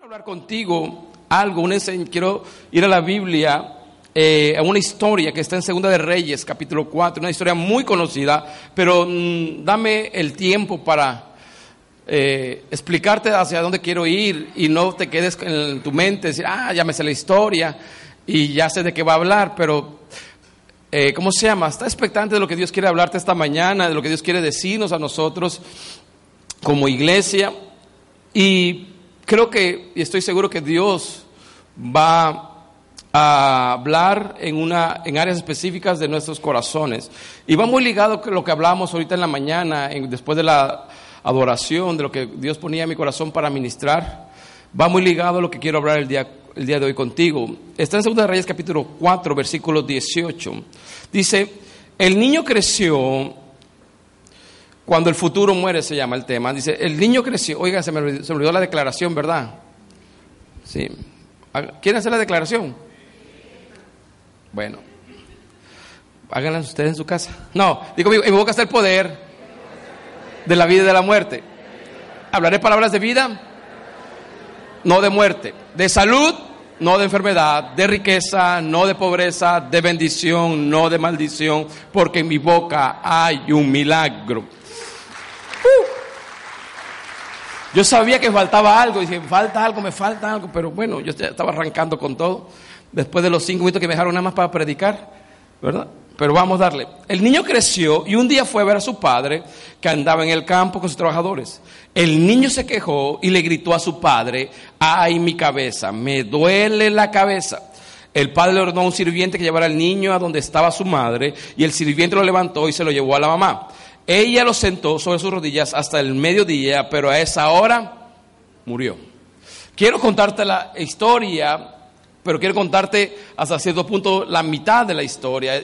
Quiero hablar contigo algo, quiero ir a la Biblia, eh, a una historia que está en Segunda de Reyes, capítulo 4, una historia muy conocida, pero mm, dame el tiempo para eh, explicarte hacia dónde quiero ir y no te quedes en tu mente, decir, ah, ya la historia y ya sé de qué va a hablar, pero eh, ¿cómo se llama? Está expectante de lo que Dios quiere hablarte esta mañana, de lo que Dios quiere decirnos a nosotros como iglesia. Y creo que, y estoy seguro que Dios va a hablar en, una, en áreas específicas de nuestros corazones. Y va muy ligado con lo que hablamos ahorita en la mañana, después de la adoración, de lo que Dios ponía en mi corazón para ministrar. Va muy ligado a lo que quiero hablar el día, el día de hoy contigo. Está en 2 de Reyes capítulo 4, versículo 18. Dice, el niño creció cuando el futuro muere se llama el tema. Dice, el niño creció. Oiga, se me, olvidó- la declaración, ¿verdad? Sí. ¿Quieren hacer la declaración? Bueno. Háganla ustedes en su casa. No, digo, está el poder de la vida y de la muerte. Hablaré palabras de vida, no de muerte. De salud, no de enfermedad. De riqueza, no de pobreza. De bendición, no de maldición. Porque en mi boca hay un milagro. Yo sabía que faltaba algo, dije, falta algo, me falta algo, pero bueno, yo estaba arrancando con todo, después de los cinco minutos que me dejaron nada más para predicar, ¿verdad? Pero vamos a darle. El niño creció y un día fue a ver a su padre que andaba en el campo con sus trabajadores. El niño se quejó y le gritó a su padre, ay mi cabeza, me duele la cabeza. El padre le ordenó a un sirviente que llevara al niño a donde estaba su madre y el sirviente lo levantó y se lo llevó a la mamá. Ella lo sentó sobre sus rodillas hasta el mediodía, pero a esa hora murió. Quiero contarte la historia, pero quiero contarte hasta cierto punto la mitad de la historia,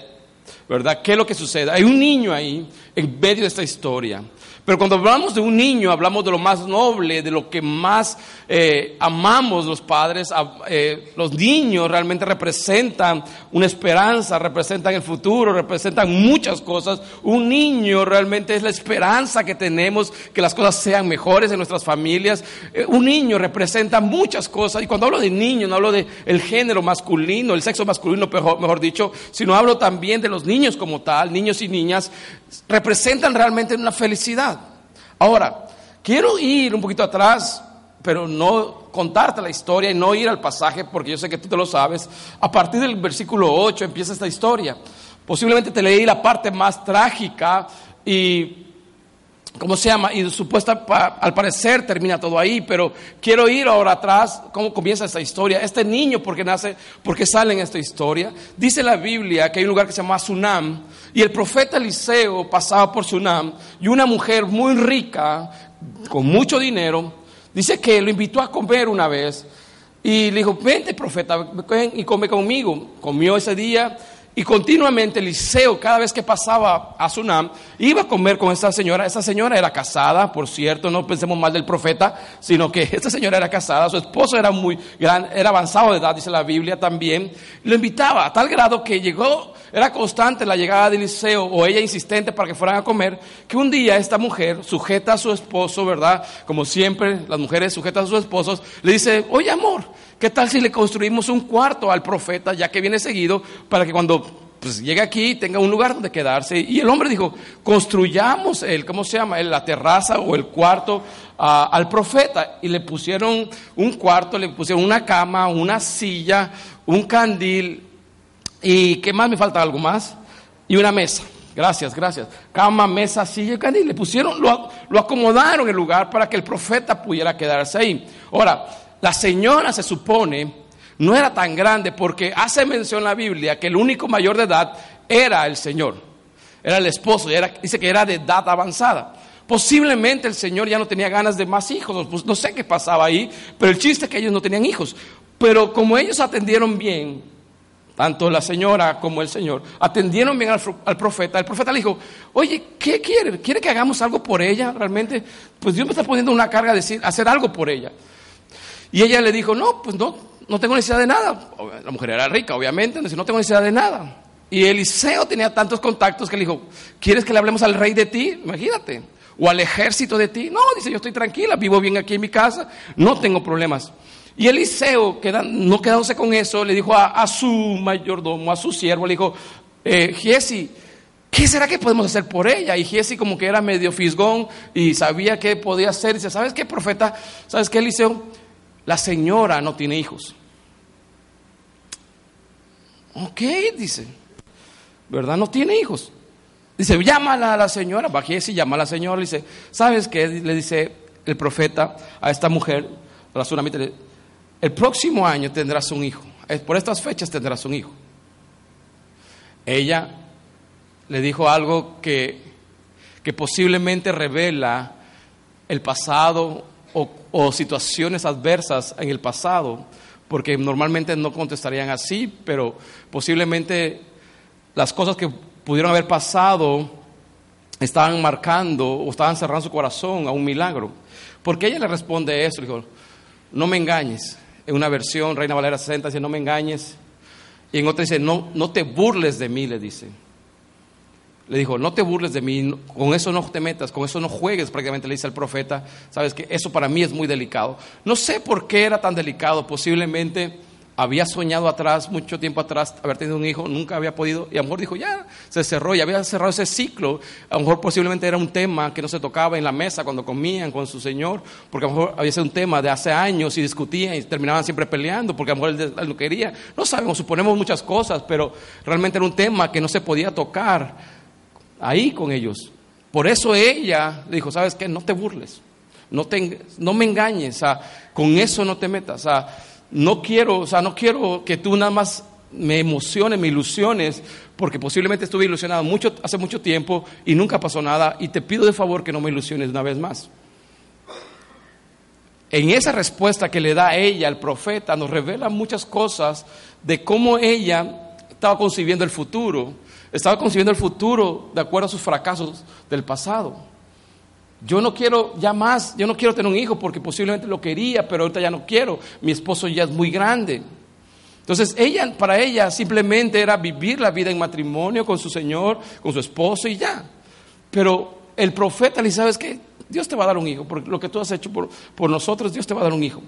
¿verdad? ¿Qué es lo que sucede? Hay un niño ahí en medio de esta historia. Pero cuando hablamos de un niño, hablamos de lo más noble, de lo que más eh, amamos los padres. Eh, los niños realmente representan una esperanza, representan el futuro, representan muchas cosas. Un niño realmente es la esperanza que tenemos, que las cosas sean mejores en nuestras familias. Eh, un niño representa muchas cosas. Y cuando hablo de niño, no hablo de el género masculino, el sexo masculino, mejor dicho, sino hablo también de los niños como tal, niños y niñas, representan realmente una felicidad. Ahora, quiero ir un poquito atrás, pero no contarte la historia y no ir al pasaje, porque yo sé que tú te lo sabes. A partir del versículo 8 empieza esta historia. Posiblemente te leí la parte más trágica y ¿cómo se llama? Y supuesta, al parecer termina todo ahí, pero quiero ir ahora atrás, cómo comienza esta historia. Este niño, ¿por qué nace? ¿Por qué sale en esta historia? Dice la Biblia que hay un lugar que se llama Sunam, y el profeta Eliseo pasaba por Sunam, y una mujer muy rica, con mucho dinero, dice que lo invitó a comer una vez, y le dijo, vente profeta, y come conmigo. Comió ese día y continuamente Eliseo, cada vez que pasaba a Sunam, iba a comer con esta señora. Esa señora era casada, por cierto, no pensemos mal del profeta, sino que esta señora era casada, su esposo era muy gran, era avanzado de edad, dice la Biblia también. Lo invitaba a tal grado que llegó, era constante la llegada de Eliseo o ella insistente para que fueran a comer, que un día esta mujer, sujeta a su esposo, ¿verdad? Como siempre, las mujeres sujetas a sus esposos, le dice, oye amor, ¿qué tal si le construimos un cuarto al profeta, ya que viene seguido, para que cuando pues, llegue aquí tenga un lugar donde quedarse? Y el hombre dijo, construyamos el, ¿cómo se llama? La terraza o el cuarto al profeta. Y le pusieron un cuarto, le pusieron una cama, una silla, un candil, ¿Y qué más me falta? ¿Algo más? Y una mesa. Gracias, gracias. Cama, mesa, silla y candil. Le pusieron, lo, lo acomodaron el lugar para que el profeta pudiera quedarse ahí. Ahora, la señora se supone no era tan grande porque hace mención la Biblia que el único mayor de edad era el Señor. Era el esposo. Era, dice que era de edad avanzada. Posiblemente el Señor ya no tenía ganas de más hijos. Pues no sé qué pasaba ahí, pero el chiste es que ellos no tenían hijos. Pero como ellos atendieron bien, tanto la señora como el señor, atendieron bien al profeta. El profeta le dijo, oye, ¿qué quiere? ¿Quiere que hagamos algo por ella? Realmente, pues Dios me está poniendo una carga de decir, hacer algo por ella. Y ella le dijo, no, pues no, no tengo necesidad de nada. La mujer era rica, obviamente, no tengo necesidad de nada. Y Eliseo tenía tantos contactos que le dijo, ¿quieres que le hablemos al rey de ti? Imagínate. O al ejército de ti. No, dice, yo estoy tranquila, vivo bien aquí en mi casa, no tengo problemas. Y Eliseo, no quedándose con eso, le dijo a, su mayordomo, a su siervo, le dijo, eh, ¿qué será que podemos hacer por ella? Y Giesi como que era medio fisgón y sabía qué podía hacer. dice, ¿sabes qué, profeta? ¿Sabes qué, Eliseo? La señora no tiene hijos. Ok, dice, ¿verdad? No tiene hijos. Dice, llámala a la señora. Va Giesi, llama a la señora. Le dice, ¿sabes qué? Le dice el profeta a esta mujer, a la el próximo año tendrás un hijo. Por estas fechas tendrás un hijo. Ella le dijo algo que, que posiblemente revela el pasado o, situaciones adversas en el pasado, porque normalmente no contestarían así, pero posiblemente las cosas que pudieron haber pasado estaban marcando o estaban cerrando su corazón a un milagro. Porque ella le responde le dijo, no me engañes. En una versión, Reina Valera 60, dice, no me engañes. Y en otra dice, no, no te burles de mí, le dice. Le dijo, no te burles de mí, con eso no te metas, con eso no juegues, prácticamente le dice al profeta, sabes que eso para mí es muy delicado. No sé por qué era tan delicado, posiblemente había soñado atrás, mucho tiempo atrás, haber tenido un hijo, nunca había podido, y a lo mejor dijo, ya, se cerró, y había cerrado ese ciclo. A lo mejor posiblemente era un tema que no se tocaba en la mesa cuando comían con su Señor, porque a lo mejor había sido un tema de hace años y discutían y terminaban siempre peleando, porque a lo mejor él, no quería. No sabemos, suponemos muchas cosas, pero realmente era un tema que no se podía tocar ahí con ellos. Por eso ella dijo, ¿sabes qué? No te burles, no, me engañes, con eso no te metas no quiero, no quiero que tú nada más me emociones, me ilusiones, porque posiblemente estuve ilusionado mucho, hace mucho tiempo y nunca pasó nada, y te pido de favor que no me ilusiones una vez más. En esa respuesta que le da ella, el profeta, nos revela muchas cosas de cómo ella estaba concibiendo el futuro, estaba concibiendo el futuro de acuerdo a sus fracasos del pasado. Yo no quiero ya más, yo no quiero tener un hijo porque posiblemente lo quería, pero ahorita ya no quiero. Mi esposo ya es muy grande. Entonces, ella, para ella simplemente era vivir la vida en matrimonio con su Señor, con su esposo y ya. Pero el profeta le dice, ¿sabes qué? Dios te va a dar un hijo, porque lo que tú has hecho por, por nosotros, Dios te va a dar un hijo.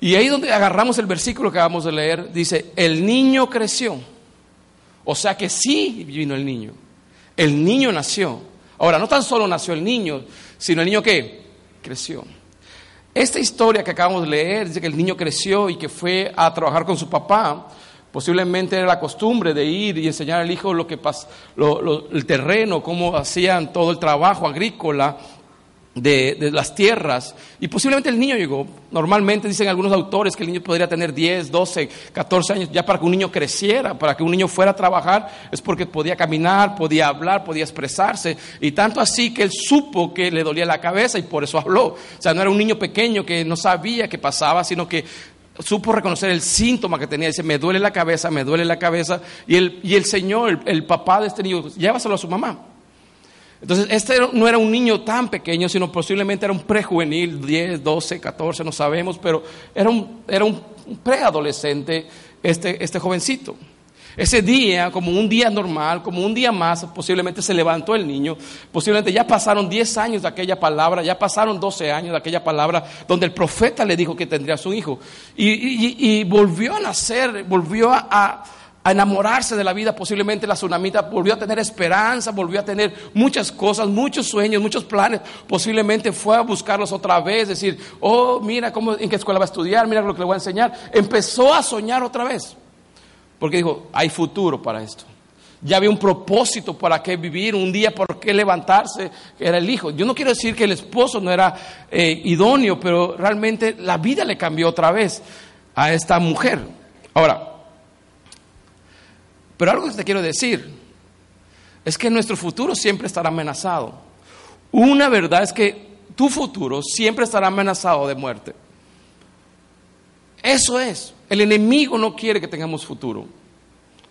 Y ahí donde agarramos el versículo que acabamos de leer, dice, el niño creció. O sea que sí vino el niño. El niño nació. Ahora, no tan solo nació el niño, sino el niño que creció. Esta historia que acabamos de leer dice que el niño creció y que fue a trabajar con su papá. Posiblemente era la costumbre de ir y enseñar al hijo lo que el terreno, cómo hacían todo el trabajo agrícola de, las tierras. Y posiblemente el niño llegó. Normalmente dicen algunos autores que el niño podría tener 10, 12, 14 años ya para que un niño creciera, para que un niño fuera a trabajar, es porque podía caminar, podía hablar, podía expresarse. Y tanto así que él supo que le dolía la cabeza y por eso habló. O sea, no era un niño pequeño que no sabía qué pasaba, sino que supo reconocer el síntoma que tenía. Dice, me duele la cabeza, me duele la cabeza. Y el, y el Señor, el, el papá de este niño, llévaselo a su mamá. Entonces, este no era un niño tan pequeño, sino posiblemente era un prejuvenil, 10, 12, 14, no sabemos, pero era un, era un preadolescente este, este jovencito. Ese día, como un día normal, como un día más, posiblemente se levantó el niño, posiblemente ya pasaron 10 años de aquella palabra, ya pasaron 12 años de aquella palabra donde el profeta le dijo que tendría su hijo. Y, volvió a nacer, volvió a a enamorarse de la vida, posiblemente la tsunamita volvió a tener esperanza, volvió a tener muchas cosas, muchos sueños, muchos planes, posiblemente fue a buscarlos otra vez, decir, oh, mira cómo, en qué escuela va a estudiar, mira lo que le voy a enseñar, empezó a soñar otra vez, porque dijo, hay futuro para esto. Ya había un propósito para qué vivir, un día por qué levantarse, era el hijo. Yo no quiero decir que el esposo no era eh, idóneo, pero realmente la vida le cambió otra vez a esta mujer. Ahora, pero algo que te quiero decir es que nuestro futuro siempre estará amenazado. Una verdad es que tu futuro siempre estará amenazado de muerte. Eso es. El enemigo no quiere que tengamos futuro.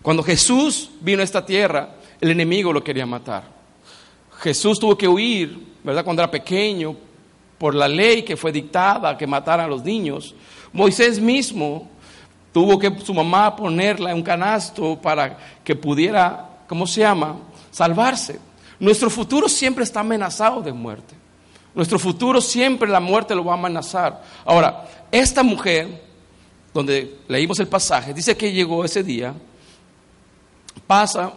Cuando Jesús vino a esta tierra, el enemigo lo quería matar. Jesús tuvo que huir, ¿verdad? Cuando era pequeño, por la ley que fue dictada que mataran a los niños. Moisés mismo Tuvo que su mamá ponerla en un canasto para que pudiera, ¿cómo se llama?, salvarse. Nuestro futuro siempre está amenazado de muerte. Nuestro futuro siempre la muerte lo va a amenazar. Ahora, esta mujer, donde leímos el pasaje, dice que llegó ese día, pasa,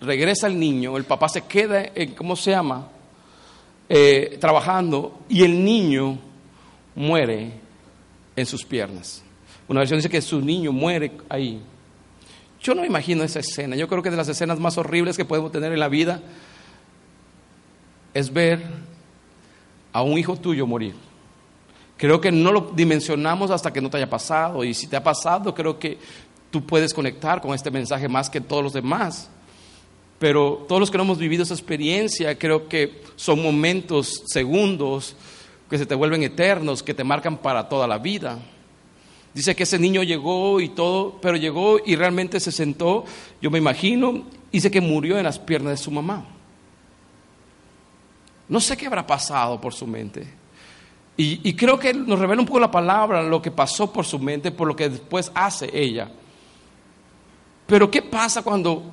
regresa el niño, el papá se queda en, ¿cómo se llama? Eh, trabajando y el niño muere en sus piernas. Una versión dice que su niño muere ahí. Yo no me imagino esa escena. Yo creo que de las escenas más horribles que podemos tener en la vida es ver a un hijo tuyo morir. Creo que no lo dimensionamos hasta que no te haya pasado. Y si te ha pasado, creo que tú puedes conectar con este mensaje más que todos los demás. Pero todos los que no hemos vivido esa experiencia, creo que son momentos, segundos, que se te vuelven eternos, que te marcan para toda la vida. Dice que ese niño llegó y todo, pero llegó y realmente se sentó, yo me imagino, dice que murió en las piernas de su mamá. No sé qué habrá pasado por su mente. Y, creo que nos revela un poco la palabra, lo que pasó por su mente, por lo que después hace ella. Pero ¿qué pasa cuando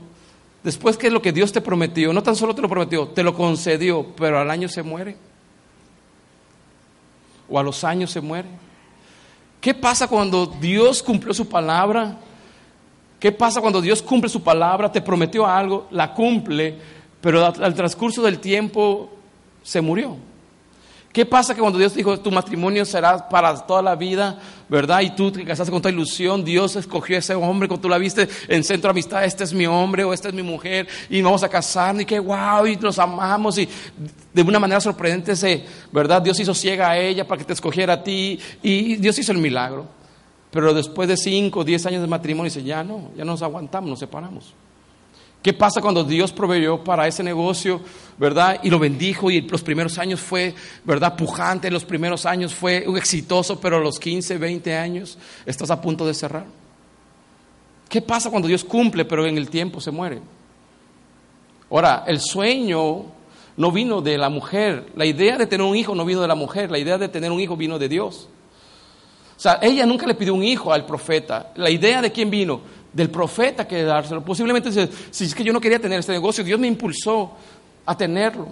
después que lo que Dios te prometió, no tan solo te lo prometió, te lo concedió, pero al año se muere? ¿O a los años se muere? ¿Qué pasa cuando Dios cumplió su palabra? ¿Qué pasa cuando Dios cumple su palabra, te prometió algo, la cumple, pero al transcurso del tiempo se murió? ¿Qué pasa que cuando Dios dijo tu matrimonio será para toda la vida, verdad? Y tú te casaste con toda ilusión, Dios escogió a ese hombre, cuando tú la viste en centro de amistad, este es mi hombre o esta es mi mujer, y vamos a casarnos, y qué guau, y nos amamos, y de una manera sorprendente, ¿verdad? Dios hizo ciega a ella para que te escogiera a ti, y Dios hizo el milagro. Pero después de cinco o diez años de matrimonio, dice, ya no, ya nos aguantamos, nos separamos. ¿Qué pasa cuando Dios proveyó para ese negocio, verdad? Y lo bendijo y los primeros años fue, verdad, pujante, los primeros años fue exitoso, pero a los 15, 20 años estás a punto de cerrar. ¿Qué pasa cuando Dios cumple, pero en el tiempo se muere? Ahora, el sueño no vino de la mujer, la idea de tener un hijo no vino de la mujer, la idea de tener un hijo vino de Dios. O sea, ella nunca le pidió un hijo al profeta. La idea de quién vino? Del profeta que dárselo. Posiblemente si es que yo no quería tener este negocio, Dios me impulsó a tenerlo.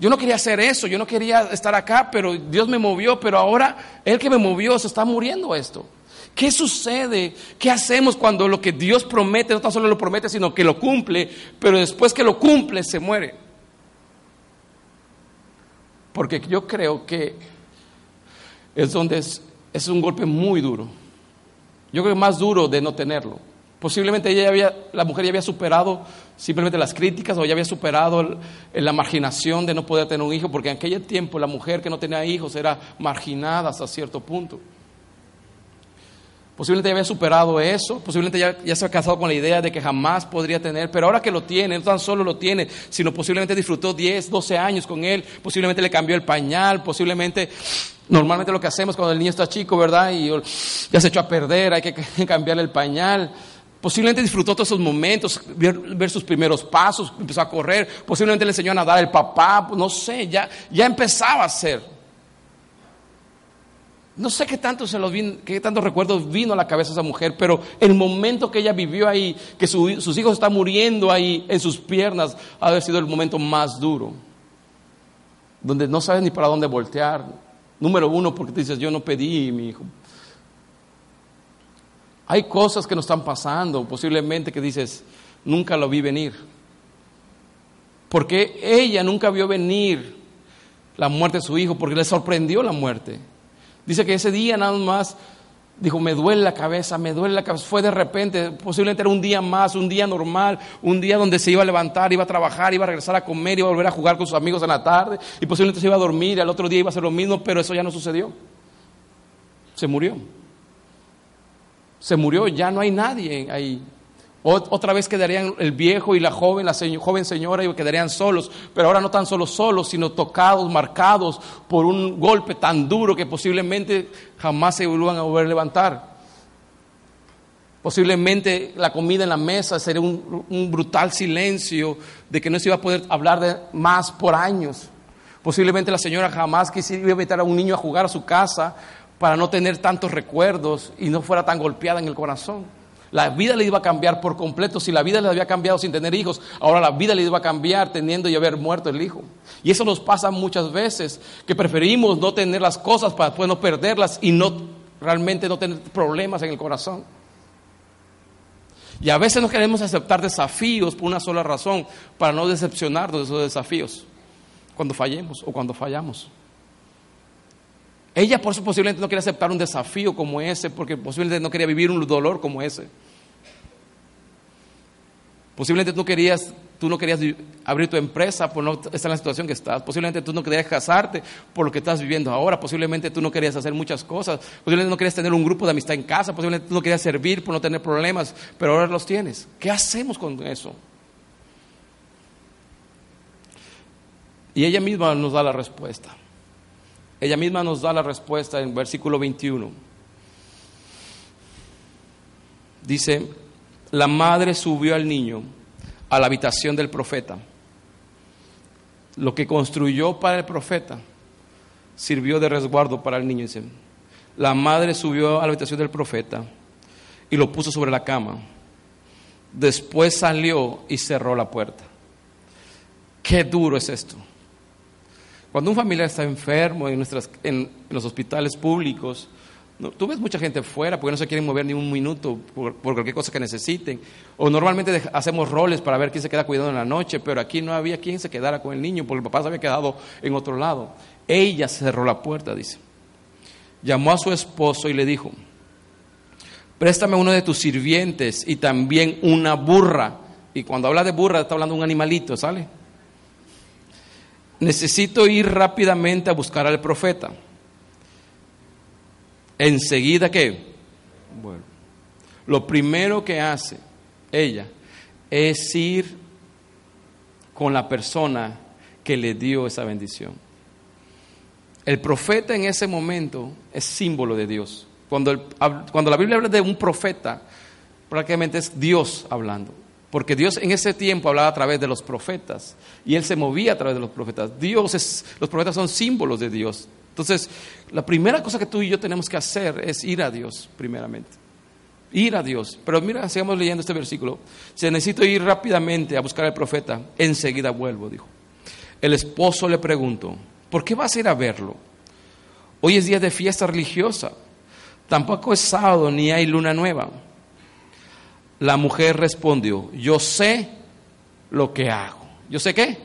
Yo no quería hacer eso, yo no quería estar acá, pero Dios me movió, pero ahora Él que me movió se está muriendo esto. ¿Qué sucede? ¿Qué hacemos cuando lo que Dios promete no tan solo lo promete, sino que lo cumple, pero después que lo cumple se muere? Porque yo creo que es donde es, es un golpe muy duro. Yo creo que más duro de no tenerlo. Posiblemente ella había, la mujer ya había superado simplemente las críticas o ya había superado la marginación de no poder tener un hijo, porque en aquel tiempo la mujer que no tenía hijos era marginada hasta cierto punto. Posiblemente ya había superado eso, posiblemente ya, ya se había casado con la idea de que jamás podría tener, pero ahora que lo tiene, no tan solo lo tiene, sino posiblemente disfrutó 10, 12 años con él, posiblemente le cambió el pañal, posiblemente Normalmente lo que hacemos cuando el niño está chico, ¿verdad? Y ya se echó a perder, hay que cambiarle el pañal. Posiblemente disfrutó todos esos momentos, ver, sus primeros pasos, empezó a correr, posiblemente le enseñó a nadar el papá, no sé, ya, ya empezaba a hacer. No sé qué tanto, se qué tantos recuerdos vino a la cabeza esa mujer, pero el momento que ella vivió ahí, que sus hijos están muriendo ahí en sus piernas, ha sido el momento más duro, donde no sabes ni para dónde voltear. Número uno, porque te dices, yo no pedí, mi hijo. Hay cosas que nos están pasando, posiblemente que dices, nunca lo vi venir. Porque ella nunca vio venir la muerte de su hijo, porque le sorprendió la muerte. Dice que ese día nada más dijo, me duele la cabeza, me duele la cabeza. Fue de repente, posiblemente era un día más, un día normal, un día donde se iba a levantar, iba a trabajar, iba a regresar a comer, iba a volver a jugar con sus amigos en la tarde, y posiblemente se iba a dormir, y al otro día iba a hacer lo mismo, pero eso ya no sucedió. Se murió se murió, ya no hay nadie ahí. Otra vez quedarían el viejo y la joven, la joven señora, y quedarían solos, pero ahora no tan solo solos, sino tocados, marcados por un golpe tan duro que posiblemente jamás se vuelvan a volver a levantar. Posiblemente la comida en la mesa sería un, brutal silencio de que no se iba a poder hablar de más por años. Posiblemente la señora jamás quisiera invitar a un niño a jugar a su casa para no tener tantos recuerdos y no fuera tan golpeada en el corazón. La vida le iba a cambiar por completo. Si la vida le había cambiado sin tener hijos, ahora la vida le iba a cambiar teniendo y haber muerto el hijo. Y eso nos pasa muchas veces, que preferimos no tener las cosas para después no perderlas y no realmente no tener problemas en el corazón. Y a veces no queremos aceptar desafíos por una sola razón, para no decepcionarnos de esos desafíos, cuando fallemos o cuando fallamos. Ella por eso posiblemente no quería aceptar un desafío como ese, porque posiblemente no quería vivir un dolor como ese. Posiblemente tú, querías, tú no querías abrir tu empresa por no estar en la situación que estás. Posiblemente tú no querías casarte por lo que estás viviendo ahora. Posiblemente tú no querías hacer muchas cosas. Posiblemente no querías tener un grupo de amistad en casa. Posiblemente tú no querías servir por no tener problemas, pero ahora los tienes. ¿Qué hacemos con eso? Y ella misma nos da la respuesta. Ella misma nos da la respuesta en versículo 21. Dice, la madre subió al niño a la habitación del profeta. Lo que construyó para el profeta sirvió de resguardo para el niño. Dice, la madre subió a la habitación del profeta y lo puso sobre la cama. Después salió y cerró la puerta. Qué duro es esto. Cuando un familiar está enfermo en, nuestras, en, los hospitales públicos, tú ves mucha gente fuera porque no se quieren mover ni un minuto por, cualquier cosa que necesiten. O normalmente hacemos roles para ver quién se queda cuidando en la noche, pero aquí no había quien se quedara con el niño porque el papá se había quedado en otro lado. Ella cerró la puerta, dice. Llamó a su esposo y le dijo, préstame uno de tus sirvientes y también una burra. Y cuando habla de burra está hablando de un animalito, ¿sale? Necesito ir rápidamente a buscar al profeta. Enseguida que, bueno, lo primero que hace ella es ir con la persona que le dio esa bendición. El profeta en ese momento es símbolo de Dios. Cuando, cuando la Biblia habla de un profeta, prácticamente es Dios hablando. Porque Dios en ese tiempo hablaba a través de los profetas y Él se movía a través de los profetas. Dios es, los profetas son símbolos de Dios. Entonces, la primera cosa que tú y yo tenemos que hacer es ir a Dios, primeramente. Ir a Dios. Pero mira, sigamos leyendo este versículo. Si necesito ir rápidamente a buscar al profeta, enseguida vuelvo, dijo. El esposo le preguntó, ¿por qué vas a ir a verlo? Hoy es día de fiesta religiosa. Tampoco es sábado ni hay luna nueva. La mujer respondió, yo sé lo que hago. ¿Yo sé qué?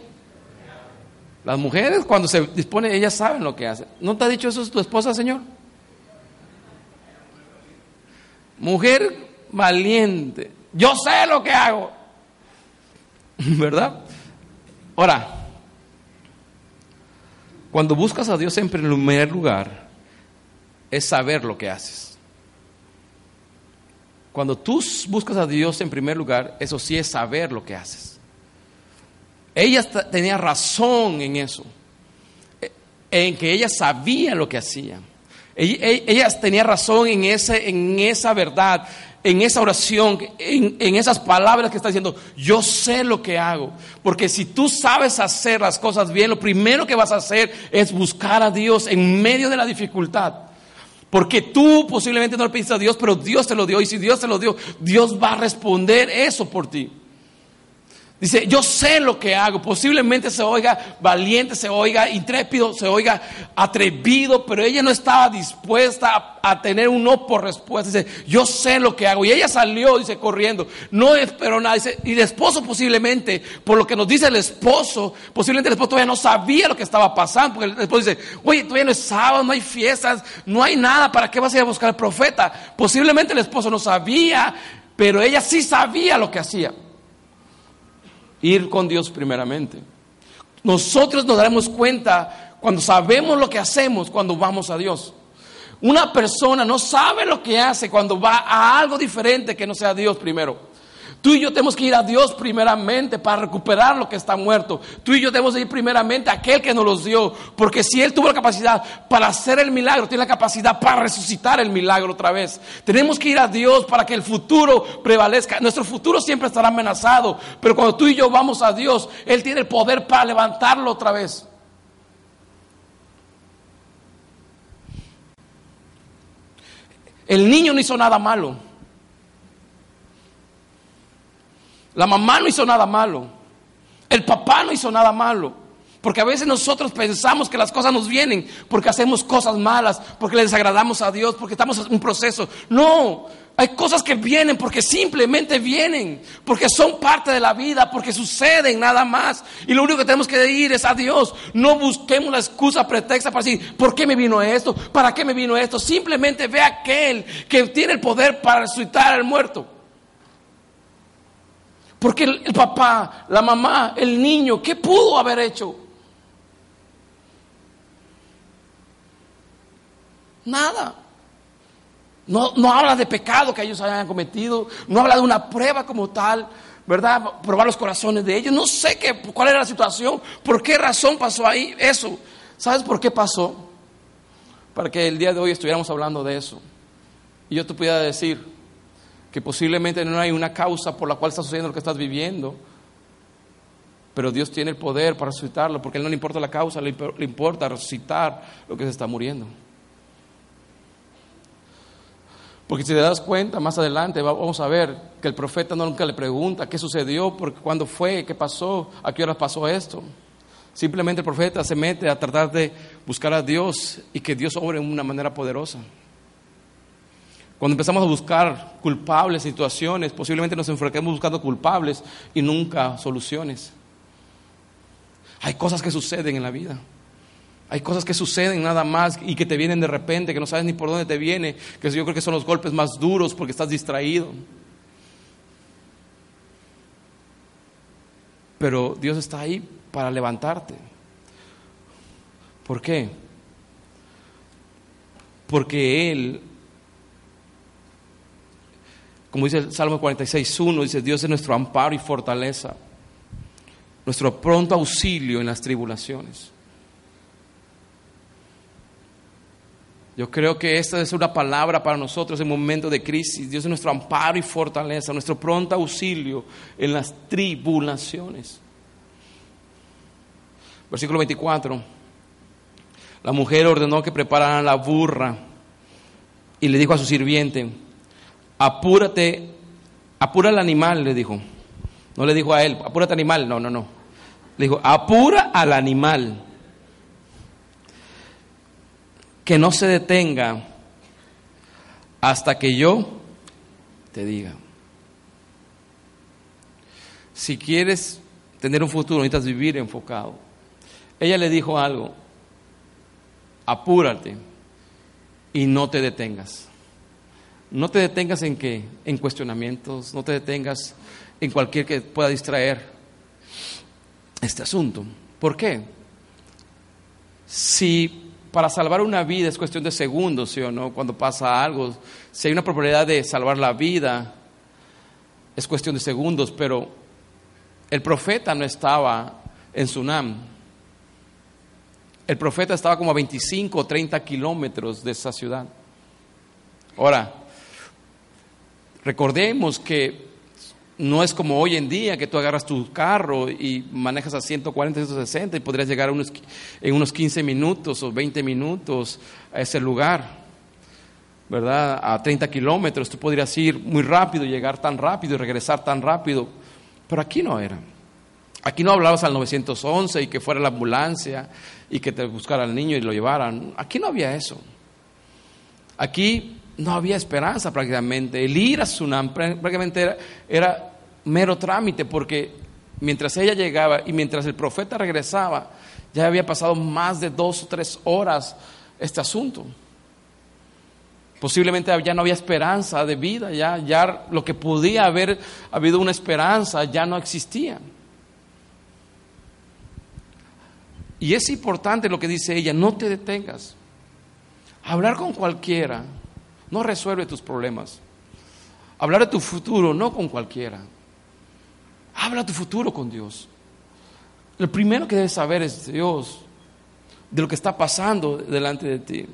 Las mujeres cuando se disponen, ellas saben lo que hacen. ¿No te ha dicho eso tu esposa, Señor? Mujer valiente. Yo sé lo que hago. ¿Verdad? Ahora, cuando buscas a Dios en primer lugar, es saber lo que haces. Cuando tú buscas a Dios en primer lugar, eso sí es saber lo que haces. Ella tenía razón en eso, e, en que ella sabía lo que hacía. Ella, tenía razón en, ese, en esa verdad, en esa oración, en, en, esas palabras que está diciendo, yo sé lo que hago. Porque si tú sabes hacer las cosas bien, lo primero que vas a hacer es buscar a Dios en medio de la dificultad. Porque tú posiblemente no le pediste a Dios, pero Dios te lo dio. Y si Dios te lo dio, Dios va a responder eso por ti. Dice, yo sé lo que hago. Posiblemente se oiga valiente, se oiga intrépido, se oiga atrevido, pero ella no estaba dispuesta a, tener un no por respuesta. Dice, yo sé lo que hago. Y ella salió, dice, corriendo. No esperó nada. Dice, y el esposo posiblemente, por lo que nos dice el esposo, posiblemente el esposo todavía no sabía lo que estaba pasando. Porque el esposo dice, oye, todavía no es sábado, no hay fiestas, no hay nada. ¿Para qué vas a ir a buscar al profeta? Posiblemente el esposo no sabía, pero ella sí sabía lo que hacía ir con Dios primeramente. Nosotros nos daremos cuenta cuando sabemos lo que hacemos cuando vamos a Dios. Una persona no sabe lo que hace cuando va a algo diferente que no sea Dios primero. Tú y yo tenemos que ir a Dios primeramente para recuperar lo que está muerto. Tú y yo tenemos que ir primeramente a aquel que nos los dio. Porque si Él tuvo la capacidad para hacer el milagro, tiene la capacidad para resucitar el milagro otra vez. Tenemos que ir a Dios para que el futuro prevalezca. Nuestro futuro siempre estará amenazado. Pero cuando tú y yo vamos a Dios, Él tiene el poder para levantarlo otra vez. El niño no hizo nada malo. La mamá no hizo nada malo. El papá no hizo nada malo. Porque a veces nosotros pensamos que las cosas nos vienen porque hacemos cosas malas, porque le desagradamos a Dios, porque estamos en un proceso. No, hay cosas que vienen porque simplemente vienen, porque son parte de la vida, porque suceden nada más. Y lo único que tenemos que ir es a Dios. No busquemos la excusa pretexta para decir, ¿por qué me vino esto? ¿Para qué me vino esto? Simplemente ve a aquel que tiene el poder para resucitar al muerto. Porque el, papá, la mamá, el niño, ¿qué pudo haber hecho? Nada. No, no habla de pecado que ellos hayan cometido, no habla de una prueba como tal, ¿verdad? Probar los corazones de ellos. No sé qué, cuál era la situación, por qué razón pasó ahí eso. ¿Sabes por qué pasó? Para que el día de hoy estuviéramos hablando de eso. Y yo te pudiera decir que posiblemente no hay una causa por la cual está sucediendo lo que estás viviendo, pero Dios tiene el poder para resucitarlo, porque a Él no le importa la causa, le importa resucitar lo que se está muriendo. Porque si te das cuenta, más adelante vamos a ver que el profeta nunca le pregunta qué sucedió, cuándo fue, qué pasó, a qué hora pasó esto. Simplemente el profeta se mete a tratar de buscar a Dios y que Dios obre de una manera poderosa. Cuando empezamos a buscar culpables, situaciones, posiblemente nos enfrentemos buscando culpables y nunca soluciones. Hay cosas que suceden en la vida. Hay cosas que suceden nada más y que te vienen de repente, que no sabes ni por dónde te viene, que yo creo que son los golpes más duros porque estás distraído. Pero Dios está ahí para levantarte. ¿Por qué? Porque Él, como dice el Salmo 46.1, dice, Dios es nuestro amparo y fortaleza, nuestro pronto auxilio en las tribulaciones. Yo creo que esta es una palabra para nosotros en momento de crisis. Dios es nuestro amparo y fortaleza, nuestro pronto auxilio en las tribulaciones. Versículo 24. La mujer ordenó que prepararan la burra y le dijo a su sirviente, apúrate, apura al animal, le dijo. No le dijo a él, apúrate animal, no, no, no. Le dijo, apura al animal que no se detenga hasta que yo te diga. Si quieres tener un futuro, necesitas vivir enfocado. Ella le dijo algo, apúrate y no te detengas. No te detengas en qué, en cuestionamientos, no te detengas en cualquier que pueda distraer este asunto. ¿Por qué? Si para salvar una vida es cuestión de segundos, ¿sí o no? Cuando pasa algo, si hay una probabilidad de salvar la vida, es cuestión de segundos, pero el profeta no estaba en Sunam. El profeta estaba como a 25 o 30 kilómetros de esa ciudad. Ahora, recordemos que no es como hoy en día que tú agarras tu carro y manejas a 140, 160 y podrías llegar en unos 15 minutos o 20 minutos a ese lugar, ¿verdad? A 30 kilómetros, tú podrías ir muy rápido, llegar tan rápido y regresar tan rápido, pero aquí no era. Aquí no hablabas al 911 y que fuera la ambulancia y que te buscara al niño y lo llevaran. Aquí no había eso. Aquí no había esperanza prácticamente. El ir a Sunam prácticamente era, mero trámite porque mientras ella llegaba y mientras el profeta regresaba, ya había pasado más de dos o tres horas este asunto. Posiblemente ya no había esperanza de vida, ya, ya lo que podía haber habido una esperanza ya no existía. Y es importante lo que dice ella, no te detengas. Hablar con cualquiera no resuelve tus problemas. Hablar de tu futuro no con cualquiera. Habla tu futuro con Dios. Lo primero que debes saber es Dios, de lo que está pasando delante de ti.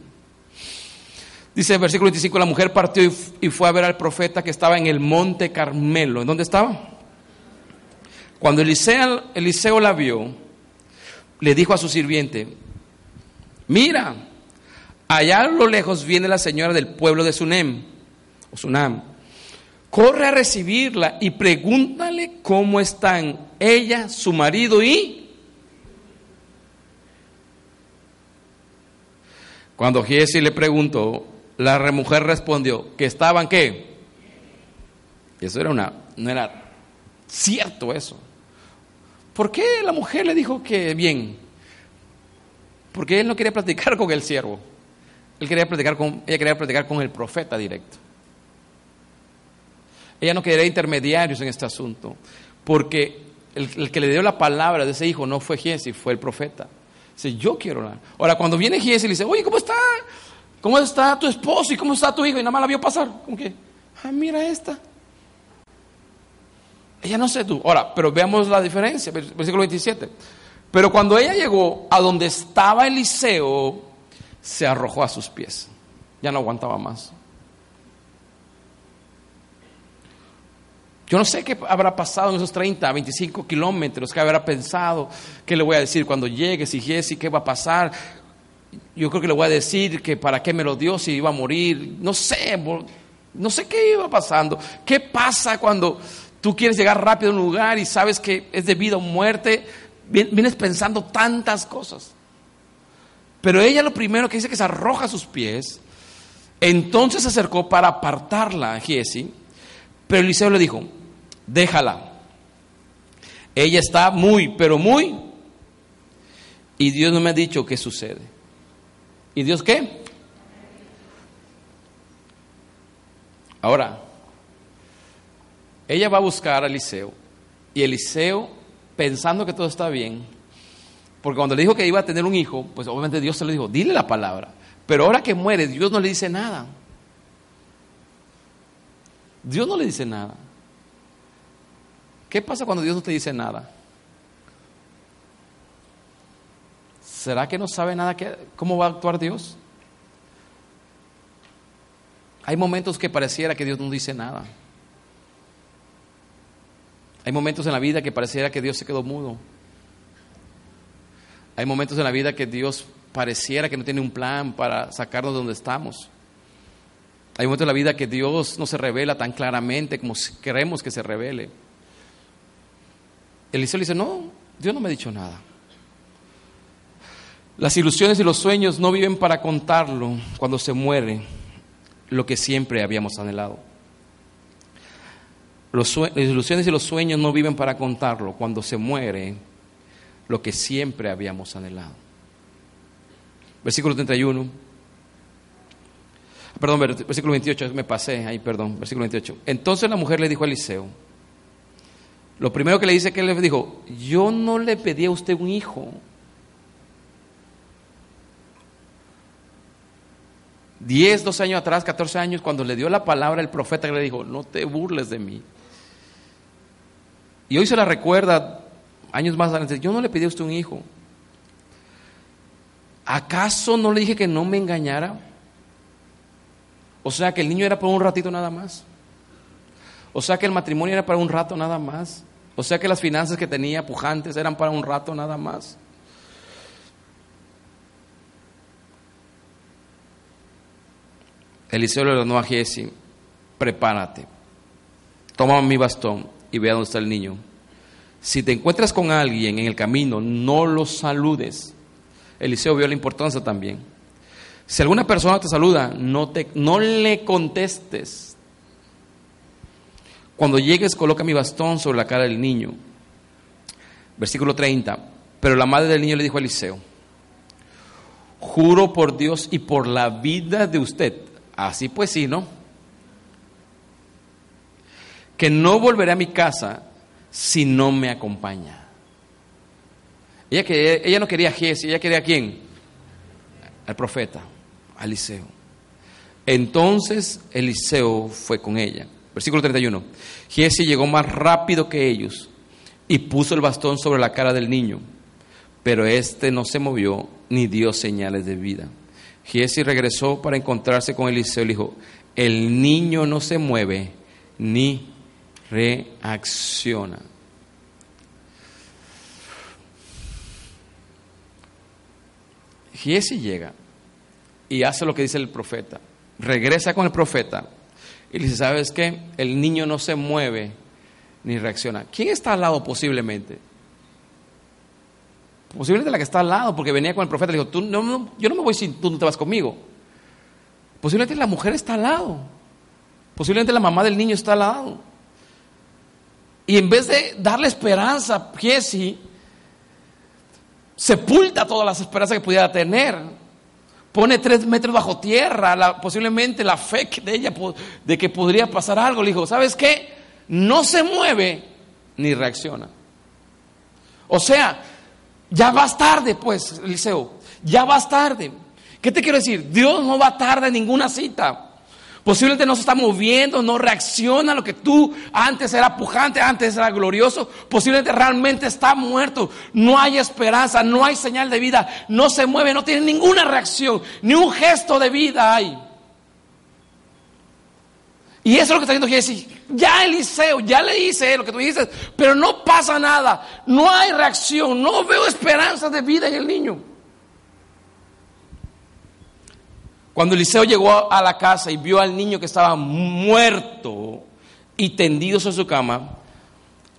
Dice el versículo 25, la mujer partió y fue a ver al profeta que estaba en el monte Carmelo. ¿En dónde estaba? Cuando Eliseo, Eliseo la vio, le dijo a su sirviente, mira, Allá a lo lejos viene la señora del pueblo de Sunem, o Sunam. corre a recibirla y pregúntale cómo están ella, su marido y... Cuando Giesi le preguntó, la mujer respondió que estaban qué. Eso era una, no era cierto eso. ¿Por qué la mujer le dijo que bien? Porque él no quería platicar con el siervo. Él quería platicar con, ella quería platicar con el profeta directo. Ella no quería intermediarios en este asunto, porque el, que le dio la palabra de ese hijo no fue Giesi, fue el profeta. Dice, yo quiero hablar. Ahora, cuando viene Giesi le dice, oye, ¿cómo está? ¿Cómo está tu esposo y cómo está tu hijo? Y nada más la vio pasar. Como que, ah, mira esta. Ella no sé tú. Ahora, pero veamos la diferencia, versículo 27. Pero cuando ella llegó a donde estaba Eliseo, se arrojó a sus pies. Ya no aguantaba más. Yo no sé qué habrá pasado en esos 30, 25 kilómetros, qué habrá pensado, qué le voy a decir cuando llegue, si Jesse, qué va a pasar. Yo creo que le voy a decir que para qué me lo dio si iba a morir. No sé, no sé qué iba pasando. ¿Qué pasa cuando tú quieres llegar rápido a un lugar y sabes que es de vida o muerte? Vienes pensando tantas cosas. Pero ella lo primero que dice que se arroja a sus pies. Entonces se acercó para apartarla a Jesse. Pero Eliseo le dijo, déjala. Ella está muy, pero muy. Y Dios no me ha dicho qué sucede. ¿Y Dios qué? Ahora, ella va a buscar a Eliseo. Y Eliseo, pensando que todo está bien, porque cuando le dijo que iba a tener un hijo, pues obviamente Dios se le dijo, dile la palabra. Pero ahora que muere, Dios no le dice nada. Dios no le dice nada. ¿Qué pasa cuando Dios no te dice nada? ¿Será que no sabe nada cómo va a actuar Dios? Hay momentos que pareciera que Dios no dice nada. Hay momentos en la vida que pareciera que Dios se quedó mudo. Hay momentos en la vida que Dios pareciera que no tiene un plan para sacarnos de donde estamos. Hay momentos en la vida que Dios no se revela tan claramente como queremos que se revele. Eliseo le dice, no, Dios no me ha dicho nada. Las ilusiones y los sueños no viven para contarlo cuando se muere lo que siempre habíamos anhelado. las ilusiones y los sueños no viven para contarlo cuando se muere lo que siempre habíamos anhelado. Versículo 31. Perdón, versículo 28, me pasé ahí, perdón, versículo 28. Entonces la mujer le dijo a Eliseo, lo primero que le dice que él le dijo, yo no le pedí a usted un hijo. Diez, doce años atrás, catorce años, cuando le dio la palabra el profeta le dijo, no te burles de mí. Y hoy se la recuerda, años más adelante, yo no le pedí a usted un hijo. ¿Acaso no le dije que no me engañara? O sea, que el niño era por un ratito nada más. O sea, que el matrimonio era para un rato nada más. O sea que las finanzas que tenía pujantes eran para un rato nada más. Eliseo le ordenó a Jesse, prepárate, toma mi bastón y ve a dónde está el niño. Si te encuentras con alguien en el camino, no lo saludes. Eliseo vio la importancia también. Si alguna persona te saluda, no, te, no le contestes. Cuando llegues, coloca mi bastón sobre la cara del niño. Versículo 30. Pero la madre del niño le dijo a Eliseo, juro por Dios y por la vida de usted, así pues sí, ¿no? Que no volveré a mi casa si no me acompaña. Ella, que, ella no quería a Jesse, ella quería a quién? Al profeta, a Eliseo. Entonces Eliseo fue con ella. Versículo 31. Giesi llegó más rápido que ellos y puso el bastón sobre la cara del niño, pero éste no se movió ni dio señales de vida. Giesi regresó para encontrarse con Eliseo y le dijo, el niño no se mueve ni reacciona. Giesi llega y hace lo que dice el profeta. Regresa con el profeta y le dice, ¿sabes qué? El niño no se mueve ni reacciona. ¿Quién está al lado posiblemente? Posiblemente la que está al lado, porque venía con el profeta y le dijo, tú, no, yo no me voy si tú no te vas conmigo. Posiblemente la mujer está al lado. Posiblemente la mamá del niño está al lado. Y en vez de darle esperanza a Jesse, sepulta todas las esperanzas que pudiera tener. Pone tres metros bajo tierra, posiblemente la fe de ella de que podría pasar algo. Le dijo, ¿sabes qué? No se mueve ni reacciona. O sea, ya vas tarde, pues, Eliseo. Ya vas tarde. ¿Qué te quiero decir? Dios no va tarde en ninguna cita. Posiblemente no se está moviendo, no reacciona a lo que tú antes era pujante, antes era glorioso. Posiblemente realmente está muerto. No hay esperanza, no hay señal de vida. No se mueve, no tiene ninguna reacción, ni un gesto de vida hay. Y eso es lo que está diciendo Jesse. Ya Eliseo, ya le hice lo que tú dices, pero no pasa nada. No hay reacción, no veo esperanza de vida en el niño. Cuando Eliseo llegó a la casa y vio al niño que estaba muerto y tendido sobre su cama,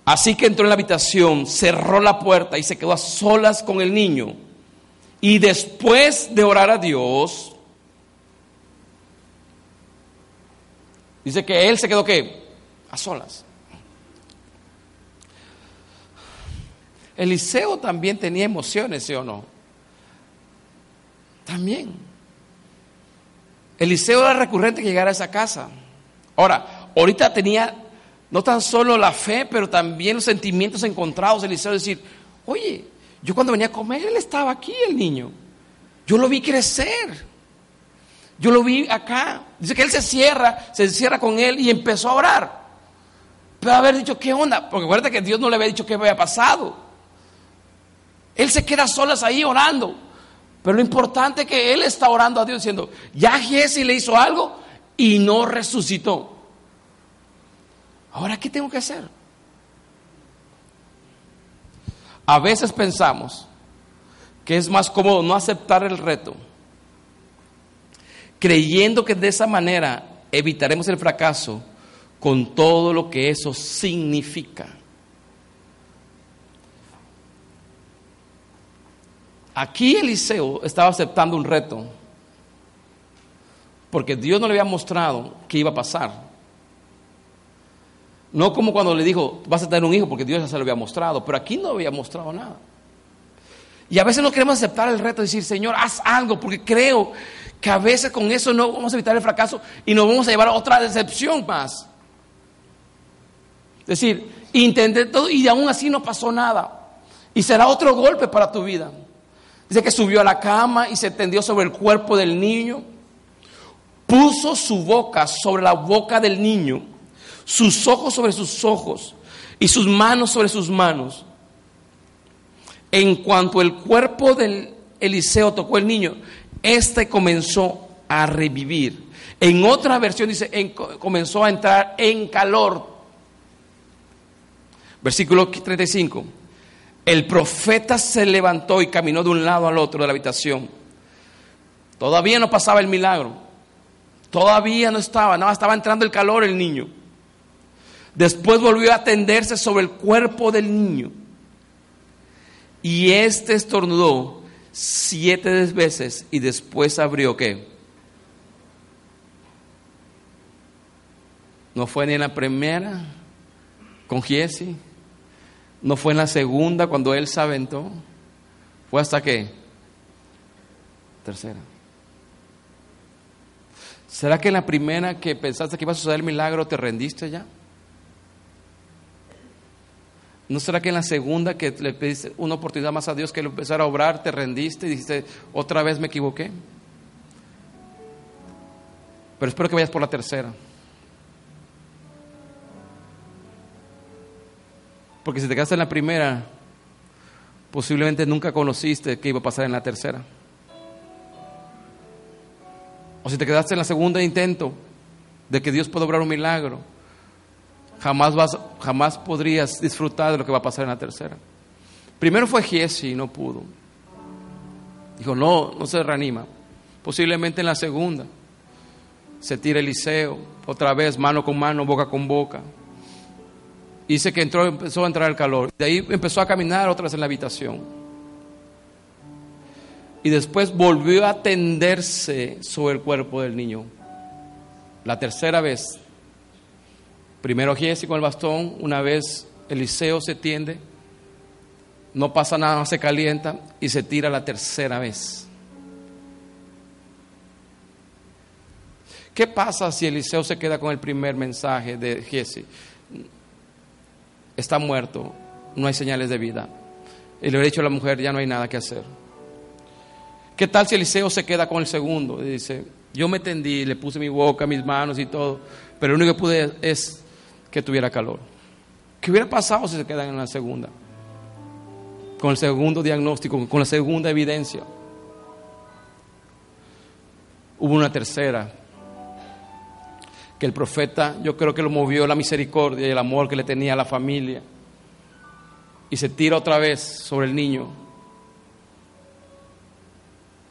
así que entró en la habitación, cerró la puerta y se quedó a solas con el niño. Y después de orar a Dios, Dice que él se quedó qué? A solas. Eliseo también tenía emociones, ¿sí o no? También. Eliseo era recurrente que llegara a esa casa. Ahora, ahorita tenía no tan solo la fe, pero también los sentimientos encontrados. Eliseo decir, oye, yo cuando venía a comer, él estaba aquí, el niño. Yo lo vi crecer. Yo lo vi acá. Dice que él se cierra, se cierra con él y empezó a orar. Pero haber dicho, ¿qué onda? Porque acuérdate que Dios no le había dicho qué había pasado. Él se queda solas ahí orando. Pero lo importante es que él está orando a Dios diciendo, ya Jesse le hizo algo y no resucitó. Ahora, ¿qué tengo que hacer? A veces pensamos que es más cómodo no aceptar el reto creyendo que de esa manera evitaremos el fracaso con todo lo que eso significa. Aquí Eliseo estaba aceptando un reto, porque Dios no le había mostrado qué iba a pasar. No como cuando le dijo, vas a tener un hijo, porque Dios ya se lo había mostrado, pero aquí no había mostrado nada. Y a veces no queremos aceptar el reto y decir, Señor, haz algo, porque creo que a veces con eso no vamos a evitar el fracaso y nos vamos a llevar a otra decepción más. Es decir, intenté todo y aún así no pasó nada. Y será otro golpe para tu vida. Dice que subió a la cama y se tendió sobre el cuerpo del niño. Puso su boca sobre la boca del niño, sus ojos sobre sus ojos y sus manos sobre sus manos. En cuanto el cuerpo del Eliseo tocó el niño, este comenzó a revivir. En otra versión dice, comenzó a entrar en calor. Versículo 35. El profeta se levantó y caminó de un lado al otro de la habitación. Todavía no pasaba el milagro. Todavía no estaba, nada, estaba entrando el calor el niño. Después volvió a tenderse sobre el cuerpo del niño. Y este estornudó siete veces y después abrió qué? No fue ni en la primera con Jesse, no fue en la segunda cuando él se aventó, fue hasta qué? Tercera. ¿Será que en la primera que pensaste que iba a suceder el milagro te rendiste ya? ¿No será que en la segunda que le pediste una oportunidad más a Dios que lo empezara a obrar, te rendiste y dijiste, otra vez me equivoqué? Pero espero que vayas por la tercera. Porque si te quedaste en la primera, posiblemente nunca conociste qué iba a pasar en la tercera. O si te quedaste en la segunda intento de que Dios pueda obrar un milagro, jamás, vas, jamás podrías disfrutar de lo que va a pasar en la tercera. Primero fue Giesi y no pudo. Dijo, no, no se reanima. Posiblemente en la segunda. Se tira Eliseo, otra vez, mano con mano, boca con boca. Dice que entró, empezó a entrar el calor. De ahí empezó a caminar otra vez en la habitación. Y después volvió a tenderse sobre el cuerpo del niño. La tercera vez. Primero Giesi con el bastón, una vez Eliseo se tiende, no pasa nada, se calienta y se tira la tercera vez. ¿Qué pasa si Eliseo se queda con el primer mensaje de Giesi? Está muerto, no hay señales de vida. Y le ha dicho a la mujer, ya no hay nada que hacer. ¿Qué tal si Eliseo se queda con el segundo? Y dice, yo me tendí, le puse mi boca, mis manos y todo, pero lo único que pude es que tuviera calor. ¿Qué hubiera pasado si se quedan en la segunda? Con el segundo diagnóstico, con la segunda evidencia. Hubo una tercera, que el profeta yo creo que lo movió la misericordia y el amor que le tenía a la familia. Y se tira otra vez sobre el niño.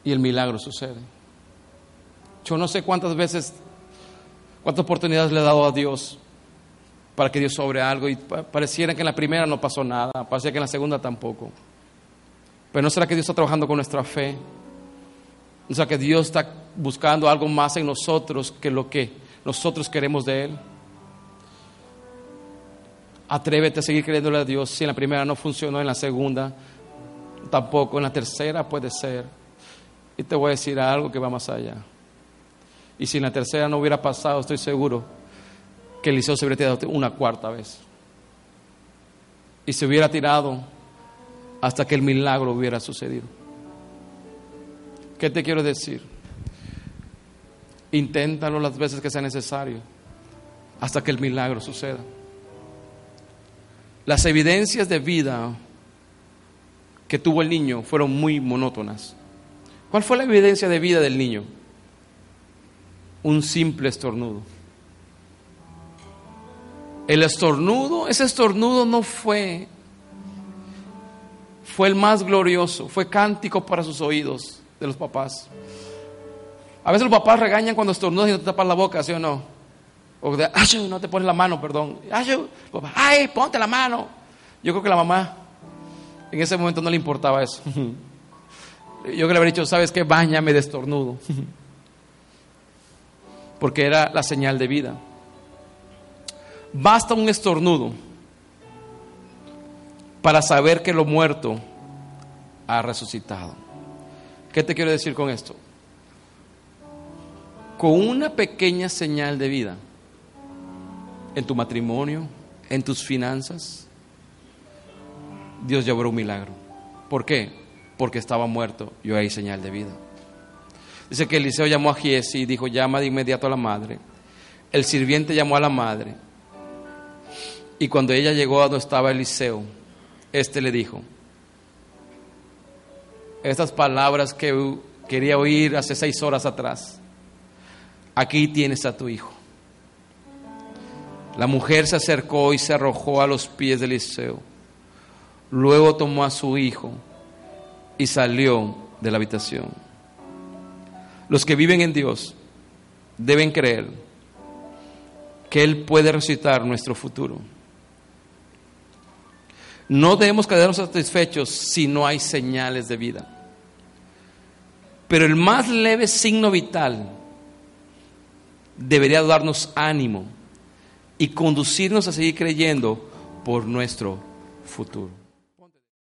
Y el milagro sucede. Yo no sé cuántas veces, cuántas oportunidades le he dado a Dios para que Dios sobre algo y pareciera que en la primera no pasó nada, parecía que en la segunda tampoco. Pero no será que Dios está trabajando con nuestra fe. O sea que Dios está buscando algo más en nosotros que lo que nosotros queremos de Él. Atrévete a seguir creyéndole a Dios. Si en la primera no funcionó, en la segunda tampoco, en la tercera puede ser. Y te voy a decir algo que va más allá. Y si en la tercera no hubiera pasado, estoy seguro que Eliseo se hubiera tirado una cuarta vez. Y se hubiera tirado hasta que el milagro hubiera sucedido. ¿Qué te quiero decir? Inténtalo las veces que sea necesario hasta que el milagro suceda. Las evidencias de vida que tuvo el niño fueron muy monótonas. ¿Cuál fue la evidencia de vida del niño? un simple estornudo. El estornudo, ese estornudo no fue, fue el más glorioso, fue cántico para sus oídos de los papás. A veces los papás regañan cuando estornudas y no te tapas la boca, ¿sí o no? O de, ay, no te pones la mano, perdón. Ay, ponte la mano. Yo creo que la mamá en ese momento no le importaba eso. Yo que le habría dicho, ¿sabes qué? Báñame de estornudo. porque era la señal de vida. Basta un estornudo para saber que lo muerto ha resucitado. ¿Qué te quiero decir con esto? Con una pequeña señal de vida en tu matrimonio, en tus finanzas, Dios llevó un milagro. ¿Por qué? Porque estaba muerto y hay señal de vida. Dice que Eliseo llamó a Giesi y dijo, llama de inmediato a la madre. El sirviente llamó a la madre. Y cuando ella llegó a donde estaba Eliseo, este le dijo, estas palabras que quería oír hace seis horas atrás, aquí tienes a tu hijo. La mujer se acercó y se arrojó a los pies de Eliseo. Luego tomó a su hijo y salió de la habitación. Los que viven en Dios deben creer que Él puede resucitar nuestro futuro. No debemos quedarnos satisfechos si no hay señales de vida. Pero el más leve signo vital debería darnos ánimo y conducirnos a seguir creyendo por nuestro futuro.